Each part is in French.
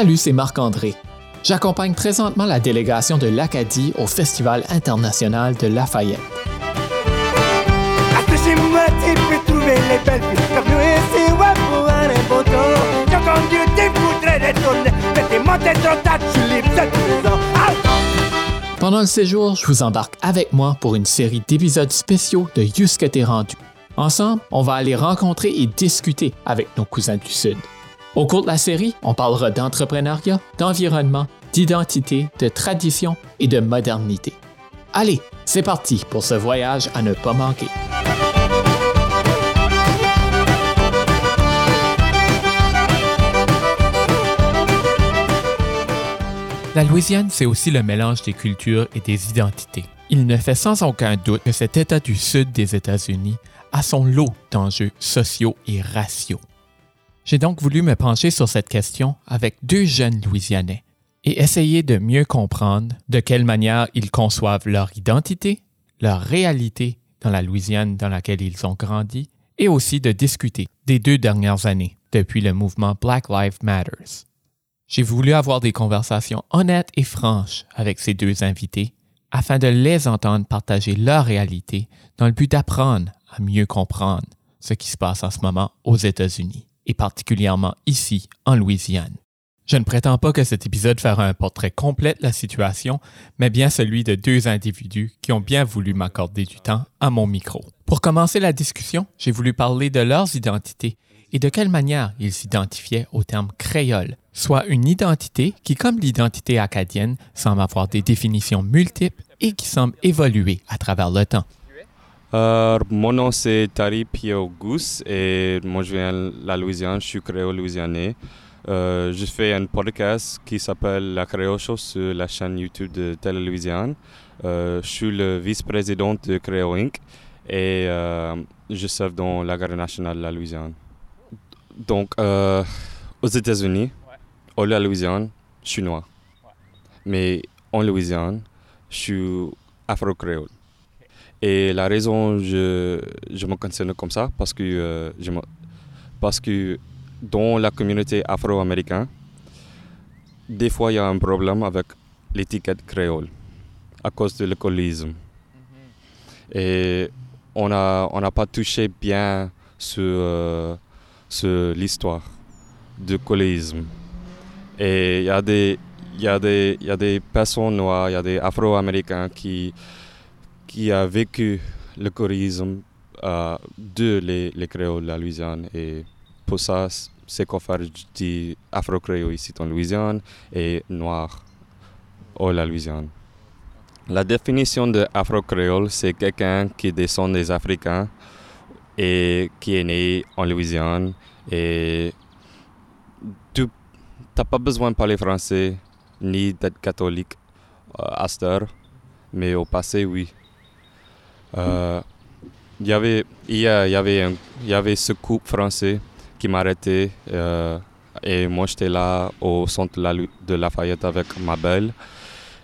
Salut, c'est Marc-André. J'accompagne présentement la délégation de l'Acadie au Festival international de Lafayette. Pendant le séjour, je vous embarque avec moi pour une série d'épisodes spéciaux de Jusque t'es rendu. Ensemble, on va aller rencontrer et discuter avec nos cousins du Sud. Au cours de la série, on parlera d'entrepreneuriat, d'environnement, d'identité, de tradition et de modernité. Allez, c'est parti pour ce voyage à ne pas manquer. La Louisiane, c'est aussi le mélange des cultures et des identités. Il ne fait sans aucun doute que cet État du sud des États-Unis a son lot d'enjeux sociaux et raciaux. J'ai donc voulu me pencher sur cette question avec deux jeunes Louisianais et essayer de mieux comprendre de quelle manière ils conçoivent leur identité, leur réalité dans la Louisiane dans laquelle ils ont grandi, et aussi de discuter des deux dernières années depuis le mouvement Black Lives Matters. J'ai voulu avoir des conversations honnêtes et franches avec ces deux invités afin de les entendre partager leur réalité dans le but d'apprendre à mieux comprendre ce qui se passe en ce moment aux États-Unis et particulièrement ici en Louisiane. Je ne prétends pas que cet épisode fera un portrait complet de la situation, mais bien celui de deux individus qui ont bien voulu m'accorder du temps à mon micro. Pour commencer la discussion, j'ai voulu parler de leurs identités et de quelle manière ils s'identifiaient au terme créole, soit une identité qui, comme l'identité acadienne, semble avoir des définitions multiples et qui semble évoluer à travers le temps. Euh, mon nom c'est Tari Gus et moi je viens de la Louisiane, je suis créole louisianais. Euh, je fais un podcast qui s'appelle La Créole Show sur la chaîne YouTube de Télé Louisiane. Euh, je suis le vice-président de Créole Inc. et je serve dans la garde nationale de la Louisiane. Donc, aux États-Unis, au la Louisiane, je suis noir. Mais en Louisiane, je suis afro-créole. Et la raison je, je me considère comme ça, parce que, euh, je parce que dans la communauté afro-américaine, des fois il y a un problème avec l'étiquette créole à cause de l'écolisme. Mm-hmm. Et on n'a on a pas touché bien sur, euh, sur l'histoire du colisme. Et il y a des il y, a des, y a des personnes noires, il y a des afro-américains qui, qui a vécu le chorisme euh, de les, les, créoles la Louisiane. Et pour ça, c'est qu'on fait du afro-créole ici en Louisiane et noir au la Louisiane. La définition de afro-créole, c'est quelqu'un qui descend des Africains et qui est né en Louisiane. Et tu n'as pas besoin de parler français ni d'être catholique à cette heure, mais au passé, oui. Euh, y avait, il y, avait il y avait ce couple français qui m'arrêtait euh, et moi j'étais là au centre de Lafayette avec ma belle.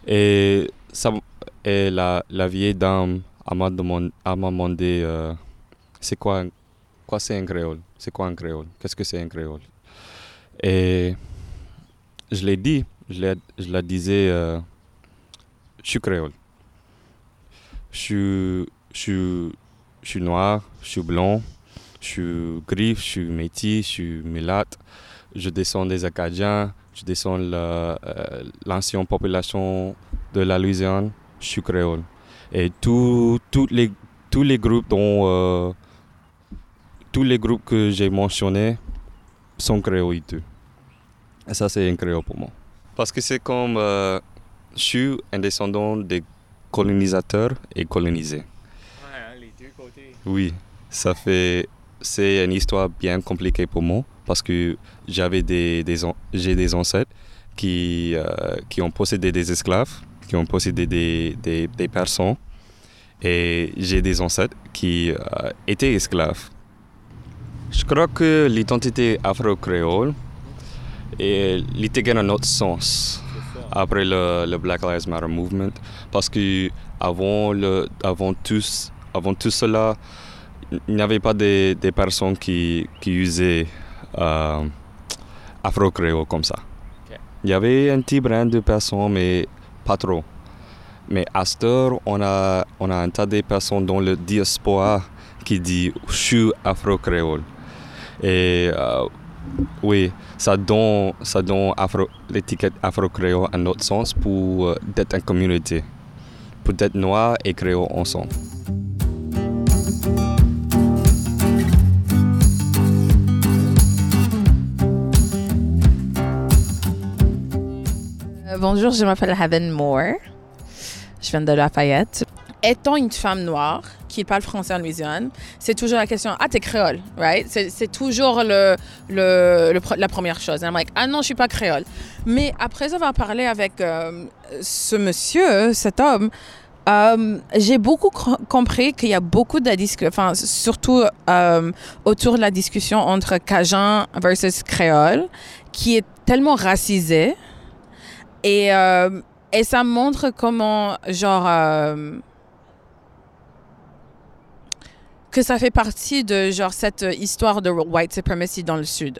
Et, ça, et la, vieille dame m'a demandé, euh, c'est quoi, quoi c'est un créole? C'est quoi un créole? Qu'est-ce que c'est un créole? Et je l'ai dit, je la disais, je suis créole. Je suis je suis, noir, je suis blanc, je suis gris, je suis métis, je suis mulâtre. Je descends des Acadiens, je descends de euh, l'ancienne population de la Louisiane, je suis créole. Et tous les, tous les groupes dont, euh, tous les groupes que j'ai mentionnés sont créoles. Et ça, c'est un créole pour moi. Parce que c'est comme euh, je suis un descendant des colonisateurs et colonisés. Oui, ça fait. C'est une histoire bien compliquée pour moi parce que j'avais des, des j'ai des ancêtres qui, euh, qui ont possédé des esclaves, qui ont possédé des, des, des personnes. Et j'ai des ancêtres qui euh, étaient esclaves. Je crois que l'identité afro-créole est gagne un autre sens après le, le, Black Lives Matter movement parce que avant, le, avant tous avant tout cela, il n'y avait pas des, des personnes qui, qui usaient euh, afro-créole comme ça. Il y avait un petit brin de personnes, mais pas trop. Mais à cette heure, on a, on a un tas de personnes dans le diaspora qui dit « je suis afro-créole ». Et euh, oui, ça donne, ça donne afro, l'étiquette afro-créole un autre sens pour euh, d'être une communauté, pour être noir et créole ensemble. Bonjour, je m'appelle Heaven Moore. Je viens de Lafayette. Étant une femme noire qui parle français en Louisiane, c'est toujours la question Ah, t'es créole, right? C'est toujours le, la première chose. I'm like, ah non, je suis pas créole. Mais après avoir parlé avec euh, ce monsieur, cet homme, euh, j'ai beaucoup compris qu'il y a beaucoup de discussions, surtout autour de la discussion entre Cajun versus créole, qui est tellement racisée et, euh, et ça montre comment, genre, euh, que ça fait partie de, genre, cette histoire de white supremacy dans le Sud.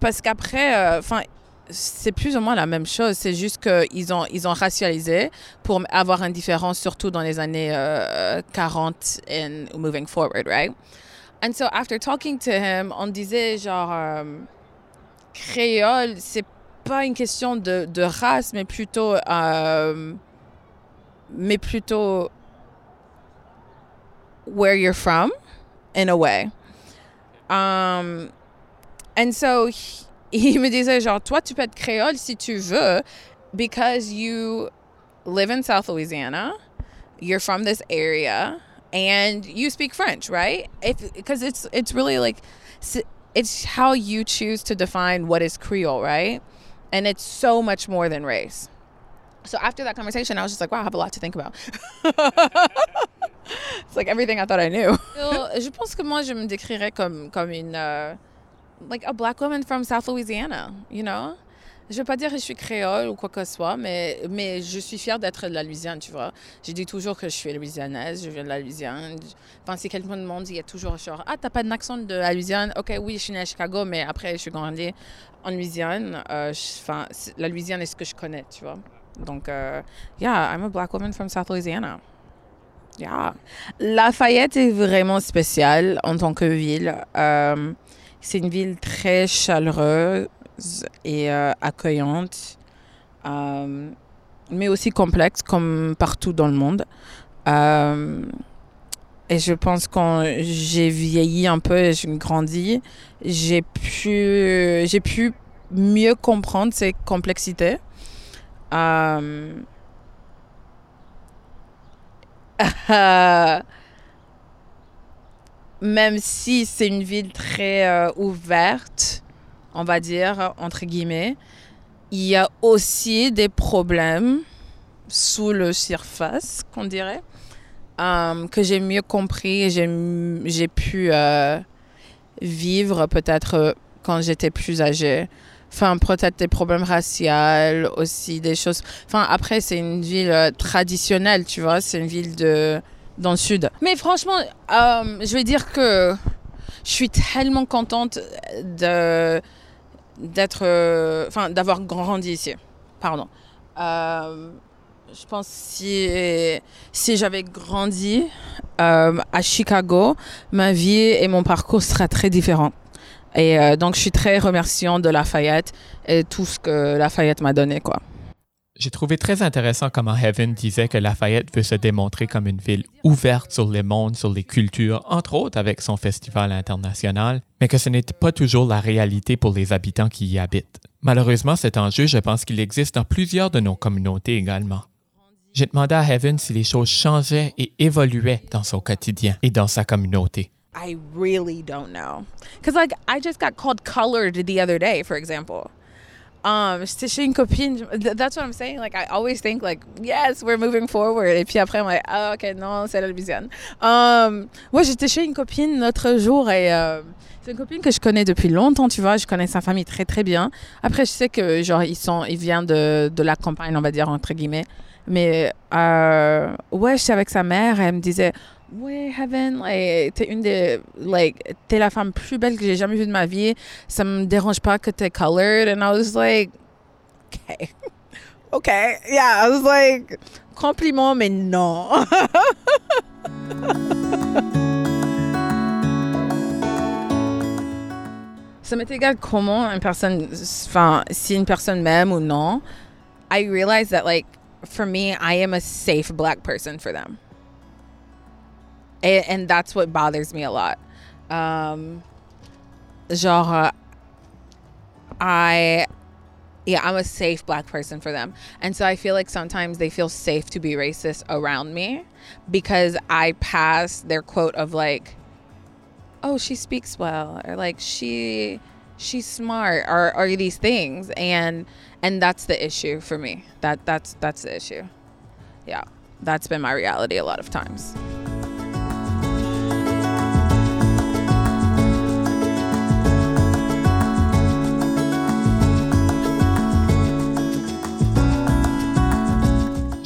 Parce qu'après, euh, enfin, c'est plus ou moins la même chose. C'est juste qu'ils ont, ils ont racialisé pour avoir une différence, surtout dans les années 40 and moving forward, right? And so, after talking to him, on disait genre, créole, c'est pas une question de, de race, mais plutôt, euh, mais plutôt where you're from, in a way. Um, and so, he, il me disait genre, toi, tu peux être créole si tu veux, because you live in South Louisiana, you're from this area, and you speak French, right? If because it's it's really like it's how you choose to define what is Creole, right? And it's so much more than race. So after that conversation, I was just like, wow, I have a lot to think about. it's like everything I thought I knew. je pense que moi, je me décrirais comme, comme une, uh, like a black woman from South Louisiana, you know? Je veux pas dire que je suis créole ou quoi que ce soit, mais, mais je suis fière d'être de la Louisiane, tu vois. Je dis toujours que je suis louisianaise, je viens de la Louisiane. Enfin, si quelqu'un me demande, il y a toujours genre, ah, t'as pas d'accent de la Louisiane? Ok, oui, je suis née à Chicago, mais après, je suis grandie en Louisiane. Euh, enfin, la Louisiane est ce que je connais, tu vois. Donc, euh, yeah, I'm a black woman from South Louisiana. Yeah. Lafayette est vraiment spéciale en tant que ville. Euh, c'est une ville très chaleureuse et euh, accueillante, euh, mais aussi complexe comme partout dans le monde. Euh, et je pense quand j'ai vieilli un peu et j'ai grandi, j'ai pu, j'ai pu mieux comprendre ces complexités. même si c'est une ville très ouverte, on va dire, entre guillemets, il y a aussi des problèmes sous le surface, qu'on dirait, euh, que j'ai mieux compris et j'ai pu euh, vivre peut-être euh, quand j'étais plus âgée. Enfin, peut-être des problèmes raciaux, aussi des choses. Enfin, après, c'est une ville traditionnelle, tu vois, c'est une ville de dans le sud. Mais franchement, je vais dire que je suis tellement contente de d'être, euh, enfin, d'avoir grandi ici. Pardon. Euh, je pense si si j'avais grandi euh, à Chicago, ma vie et mon parcours seraient très différents. Et donc, je suis très remerciante de Lafayette et tout ce que Lafayette m'a donné, quoi. J'ai trouvé très intéressant comment Heaven disait que Lafayette veut se démontrer comme une ville ouverte sur les mondes, sur les cultures, entre autres avec son festival international, mais que ce n'était pas toujours la réalité pour les habitants qui y habitent. Malheureusement, cet enjeu, je pense qu'il existe dans plusieurs de nos communautés également. J'ai demandé à Heaven si les choses changeaient et évoluaient dans son quotidien et dans sa communauté. I really don't know. Because, like, I just got called colored the other day, for example. Um, j'étais chez une copine. That's what I'm saying. Like, I always think, like, yes, we're moving forward. Et puis après, I'm like, ah, ok, non, c'est la Louisiane. Um, moi, j'étais chez une copine l'autre jour et euh, c'est une copine que je connais depuis longtemps, tu vois. Je connais sa famille très, très bien. Après, je sais que, genre, ils sont, ils viennent de, de la campagne, on va dire, entre guillemets. Mais, euh, ouais, j'étais avec sa mère et elle me disait, ouais, Heaven, like, t'es une des, t'es la femme plus belle que j'ai jamais vue de ma vie. Ça me dérange pas que t'es colored. And I was like, okay. okay. Yeah, I was like, compliment, mais non. Ça m'est égal comment une personne, enfin, si une personne m'aime ou non. I realize that, like, for me, I am a safe black person for them. And, and that's what bothers me a lot. Um, genre, I, yeah, I'm a safe black person for them. And so I feel like sometimes they feel safe to be racist around me because I pass their quote of like, oh, she speaks well, or like she she's smart, or or these things, and and that's the issue for me. That that's that's the issue. Yeah, that's been my reality a lot of times.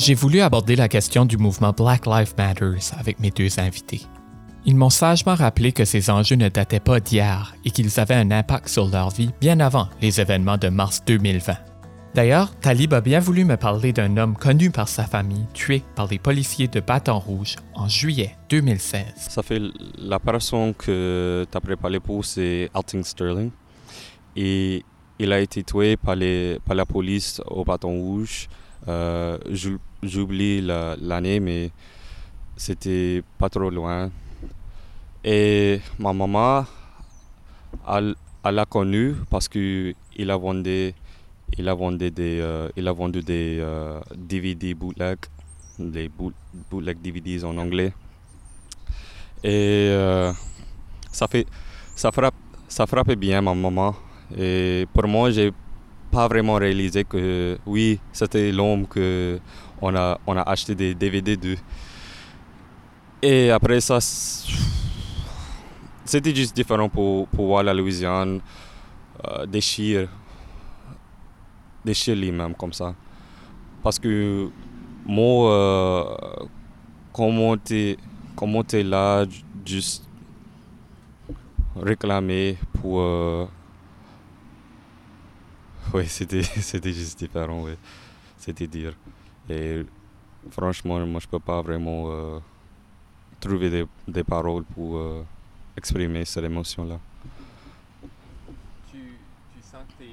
J'ai voulu aborder la question du mouvement Black Lives Matter avec mes deux invités. Ils m'ont sagement rappelé que ces enjeux ne dataient pas d'hier et qu'ils avaient un impact sur leur vie bien avant les événements de mars 2020. D'ailleurs, Talib a bien voulu me parler d'un homme connu par sa famille, tué par les policiers de Bâton Rouge en juillet 2016. Ça fait la personne que tu as préparé pour, c'est Alton Sterling. Et il a été tué par, les, par la police au Bâton Rouge. Euh, J'oublie l'année, mais c'était pas trop loin. Et ma maman, elle, l'a connu parce qu'il a vendu, il a vendu des, euh, il a vendu des DVD euh, bootleg, des bootleg DVDs en anglais. Et euh, ça fait, ça frappe, ça frappait bien ma maman. Et pour moi, j'ai pas vraiment réalisé que oui, c'était l'homme que on a, on a acheté des DVD de. Et après ça, c'était juste différent pour, pour voir la Louisiane euh, déchirer, déchirer lui-même comme ça. Parce que moi, comment tu comment es là, juste réclamer pour. Euh, oui, c'était, c'était juste différent, oui. C'était dire. Et franchement, moi, je peux pas vraiment euh, trouver des, des, paroles pour exprimer cette émotion-là. Tu, tu, sens que tu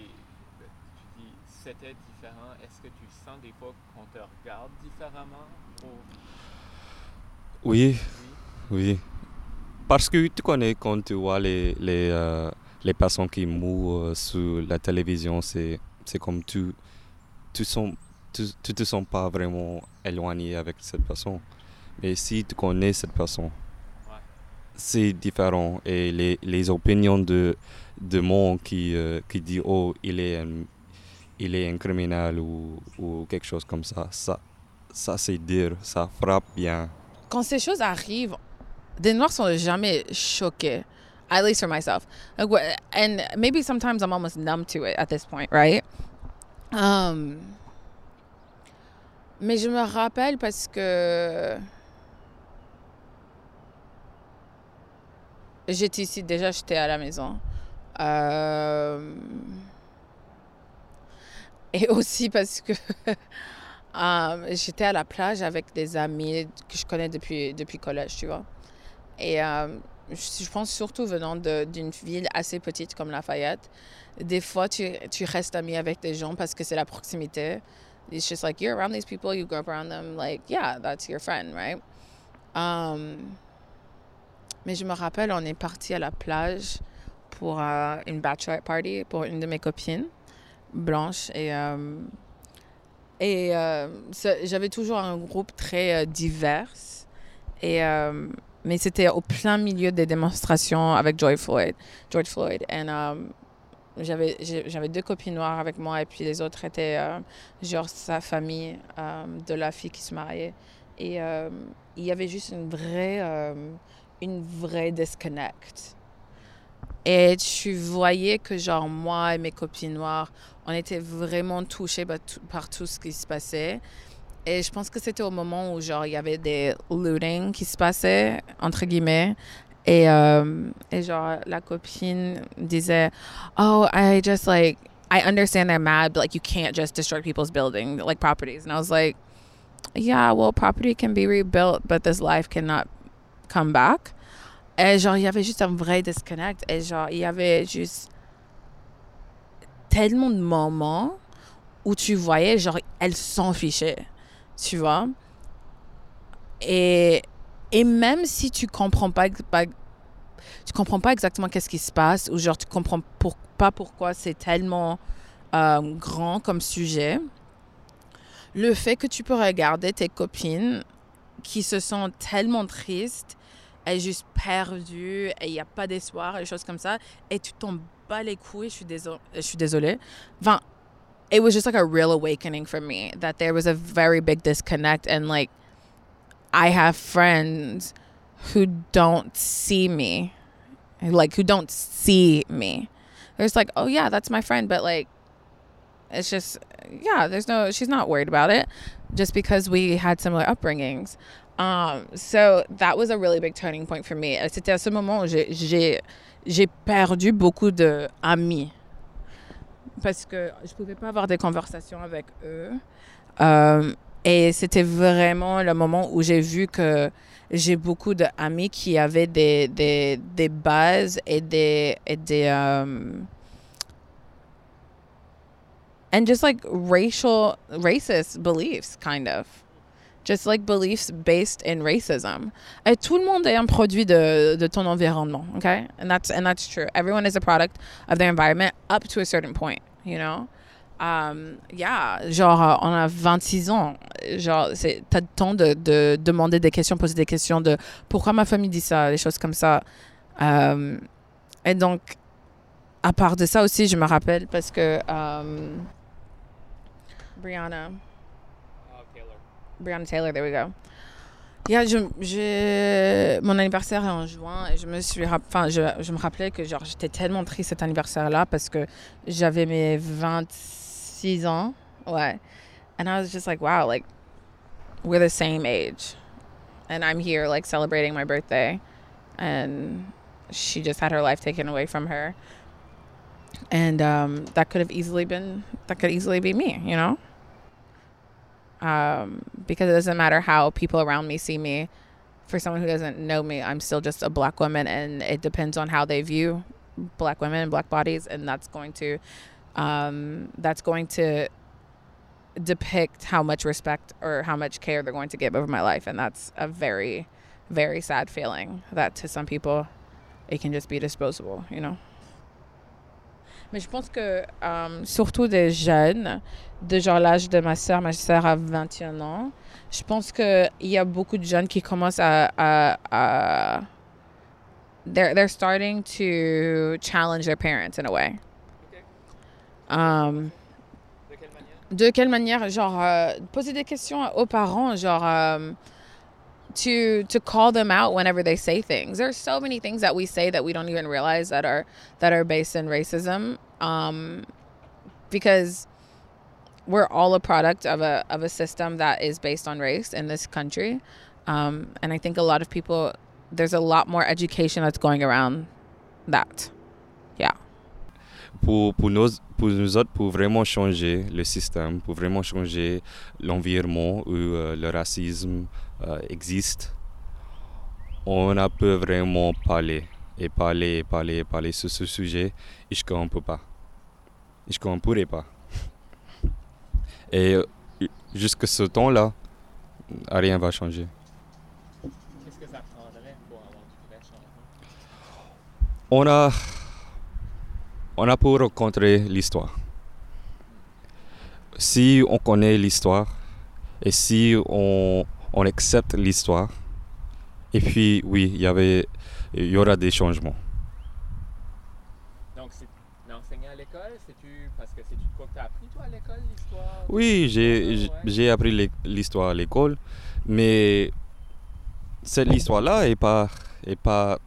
dis c'était différent. Est-ce que tu sens des fois qu'on te regarde différemment? Oui, oui, Parce que tu connais quand tu vois les, les, euh, les personnes qui mourent euh, sur la télévision, c'est comme tu, tu, sens, tu, tu te sens pas vraiment éloigné avec cette personne. Mais si tu connais cette personne, c'est différent. Et les, les, opinions de, de monde qui, euh, qui dit oh, il est un, il est un criminel ou, ou quelque chose comme ça, ça, ça c'est dire, ça frappe bien. Quand ces choses arrivent, des Noirs sont jamais choqués. At least for myself. And maybe sometimes I'm almost numb to it at this point, right? Um, mais je me rappelle parce que J'étais ici déjà, j'étais à la maison. Euh, et aussi parce que euh, j'étais à la plage avec des amis que je connais depuis, depuis collège, tu vois. Euh, je pense surtout venant d'une ville assez petite comme Lafayette, des fois tu, restes ami avec des gens parce que c'est la proximité. It's just like you're around these people, you grow up around them, like, yeah, that's your friend, right? Um, mais je me rappelle, on est parti à la plage pour euh, une bachelor party pour une de mes copines blanches. Et, euh, et euh, j'avais toujours un groupe très divers. Et, mais c'était au plein milieu des démonstrations avec George Floyd. George Floyd. Et j'avais, j'avais deux copines noires avec moi et puis les autres étaient genre sa famille de la fille qui se mariait. Et il y avait juste une vraie une vraie disconnect. Et tu voyais que, genre, moi et mes copines noires, on était vraiment touchés par tout, ce qui se passait. Et je pense que c'était au moment où, genre, il y avait des looting qui se passaient, entre guillemets. Et, euh, et genre, la copine disait, Oh, I just like, I understand they're mad, but like you can't just destroy people's building like properties. And I was like, yeah, well, property can be rebuilt, but this life cannot come back. Et genre, il y avait juste un vrai disconnect. Et genre, il y avait juste tellement de moments où tu voyais, genre, elle s'en fichait. Tu vois? Et, et même si tu comprends pas, tu comprends pas exactement qu'est-ce qui se passe ou genre tu comprends pour, pas pourquoi c'est tellement euh, grand comme sujet, le fait que tu peux regarder tes copines qui se sentent tellement tristes et juste perdues et il n'y a pas d'espoir et des choses comme ça et tu tombes bats les couilles, je suis je suis désolée. It was just like a real awakening for me that there was a very big disconnect and like I have friends who don't see me like who don't see me. There's like, oh yeah, that's my friend, but like it's just yeah, there's no she's not worried about it just because we had similar upbringings. Um, so that was a really big turning point for me. C'était à ce moment j'ai j'ai perdu beaucoup de amis parce que je pouvais pas avoir des conversations avec eux. Um, et c'était vraiment le moment où j'ai vu que j'ai beaucoup d'amis qui avaient des, des, des, bases et des. Et des um, and just like racial, racist beliefs, kind of. Just like beliefs based in racism. Et tout le monde est un produit de, de ton environnement, okay? And that's, and that's true. Everyone is a product of their environment up to a certain point, you know? Um, yeah, genre, euh, on a 26 ans. Genre, t'as le temps de, de, demander des questions, poser des questions de pourquoi ma famille dit ça, des choses comme ça. Um, et donc, à part de ça aussi, je me rappelle parce que um, Brianna. Oh, Taylor. Brianna Taylor, there we go. Yeah, je, je, mon anniversaire est en juin et je me suis enfin je, je me rappelais que j'étais tellement triste cet anniversaire là parce que j'avais mes 26 six ans. Ouais. And I was just like, wow, like we're the same age. And I'm here like celebrating my birthday. And she just had her life taken away from her. And um, that could have easily been, that could easily be me, you know? Um, because it doesn't matter how people around me see me. For someone who doesn't know me, I'm still just a black woman, and it depends on how they view black women and black bodies, and that's going to um, that's going to depict how much respect or how much care they're going to give over my life. And that's a very, very sad feeling that to some people, it can just be disposable, you know? Mais je pense que, um, surtout des jeunes, de genre l'âge de ma sœur, ma sœur a 21 ans, je pense qu'il y a beaucoup de jeunes qui commencent à, à, à they're, they're starting to challenge their parents in a way. Um, de quelle manière? De quelle manière? Genre, euh, poser des questions aux parents, genre, um, to to call them out whenever they say things. There's so many things that we say that we don't even realize that are that are based in racism, um, because we're all a product of a of a system that is based on race in this country, um, and I think a lot of people there's a lot more education that's going around that. Yeah. Pour, pour, nos, pour nous autres, pour vraiment changer le système, pour vraiment changer l'environnement où euh, le racisme existe, on a peut vraiment parler et parler et parler et parler sur ce sujet et je ne peux pas. Je ne pourrais pas. Et euh, jusqu'à ce temps-là, rien ne va changer. Qu'est-ce que ça prendrait pour avoir du vrai changement? On a on a pour rencontrer l'histoire. Si on connaît l'histoire et si on, on accepte l'histoire, et puis oui, il y avait, il y aura des changements. Donc, c'est d'enseigner à l'école, c'est-tu parce que c'est quoi que tu as appris toi à l'école, l'histoire? Oui, j'ai j'ai appris l'histoire à l'école, mais cette histoire-là est pas est pas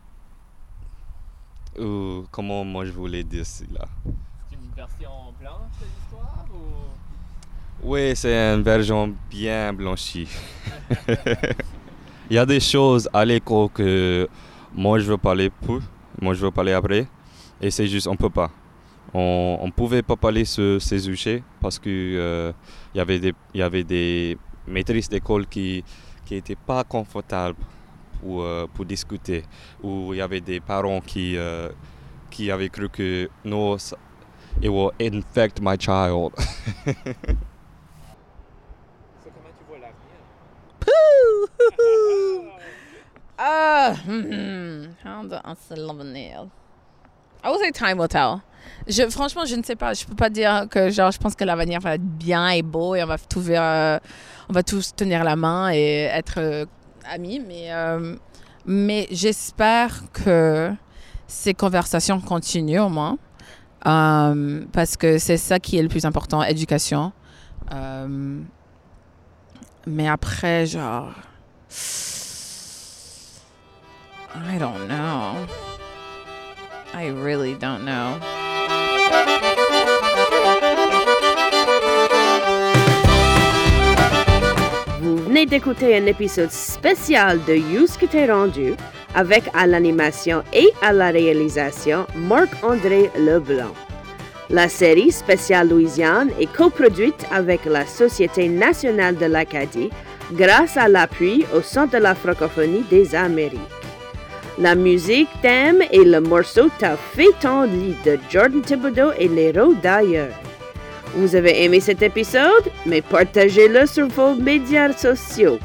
ou comment moi je voulais dire cela C'est une version blanche. Oui, c'est une version bien blanchie. Il y a des choses à l'école que moi je veux parler pour, moi je veux parler après, et c'est juste on peut pas. on ne pouvait pas parler sur ces sujets parce qu'il euh, y, avait des, maîtrises d'école qui n'étaient pas confortables pour, euh, pour discuter, ou il y avait des parents qui, euh, avaient cru que non, it will infect my child. Ah, hmm, l'avenir. I would say time will tell. Je, franchement, je ne sais pas. Je peux pas dire que genre, je pense que l'avenir va être bien et beau et on va euh, tous tenir la main et être euh, amis. Mais, euh, mais j'espère que ces conversations continuent au moins. parce que c'est ça qui est le plus important, éducation. Mais après, genre... I don't know. I really don't know. Vous venez d'écouter un épisode spécial de You's que t'es rendu avec à l'animation et à la réalisation Marc-André Leblanc. La série spéciale Louisiane est coproduite avec la Société nationale de l'Acadie grâce à l'appui au Centre de la francophonie des Amériques. La musique thème et le morceau T'as fait ton lit de Jordan Thibodeau et les d'ailleurs. Vous avez aimé cet épisode? Mais partagez-le sur vos médias sociaux.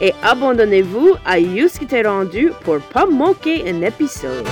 Et abandonnez-vous à You qui t'est rendu pour pas manquer un épisode.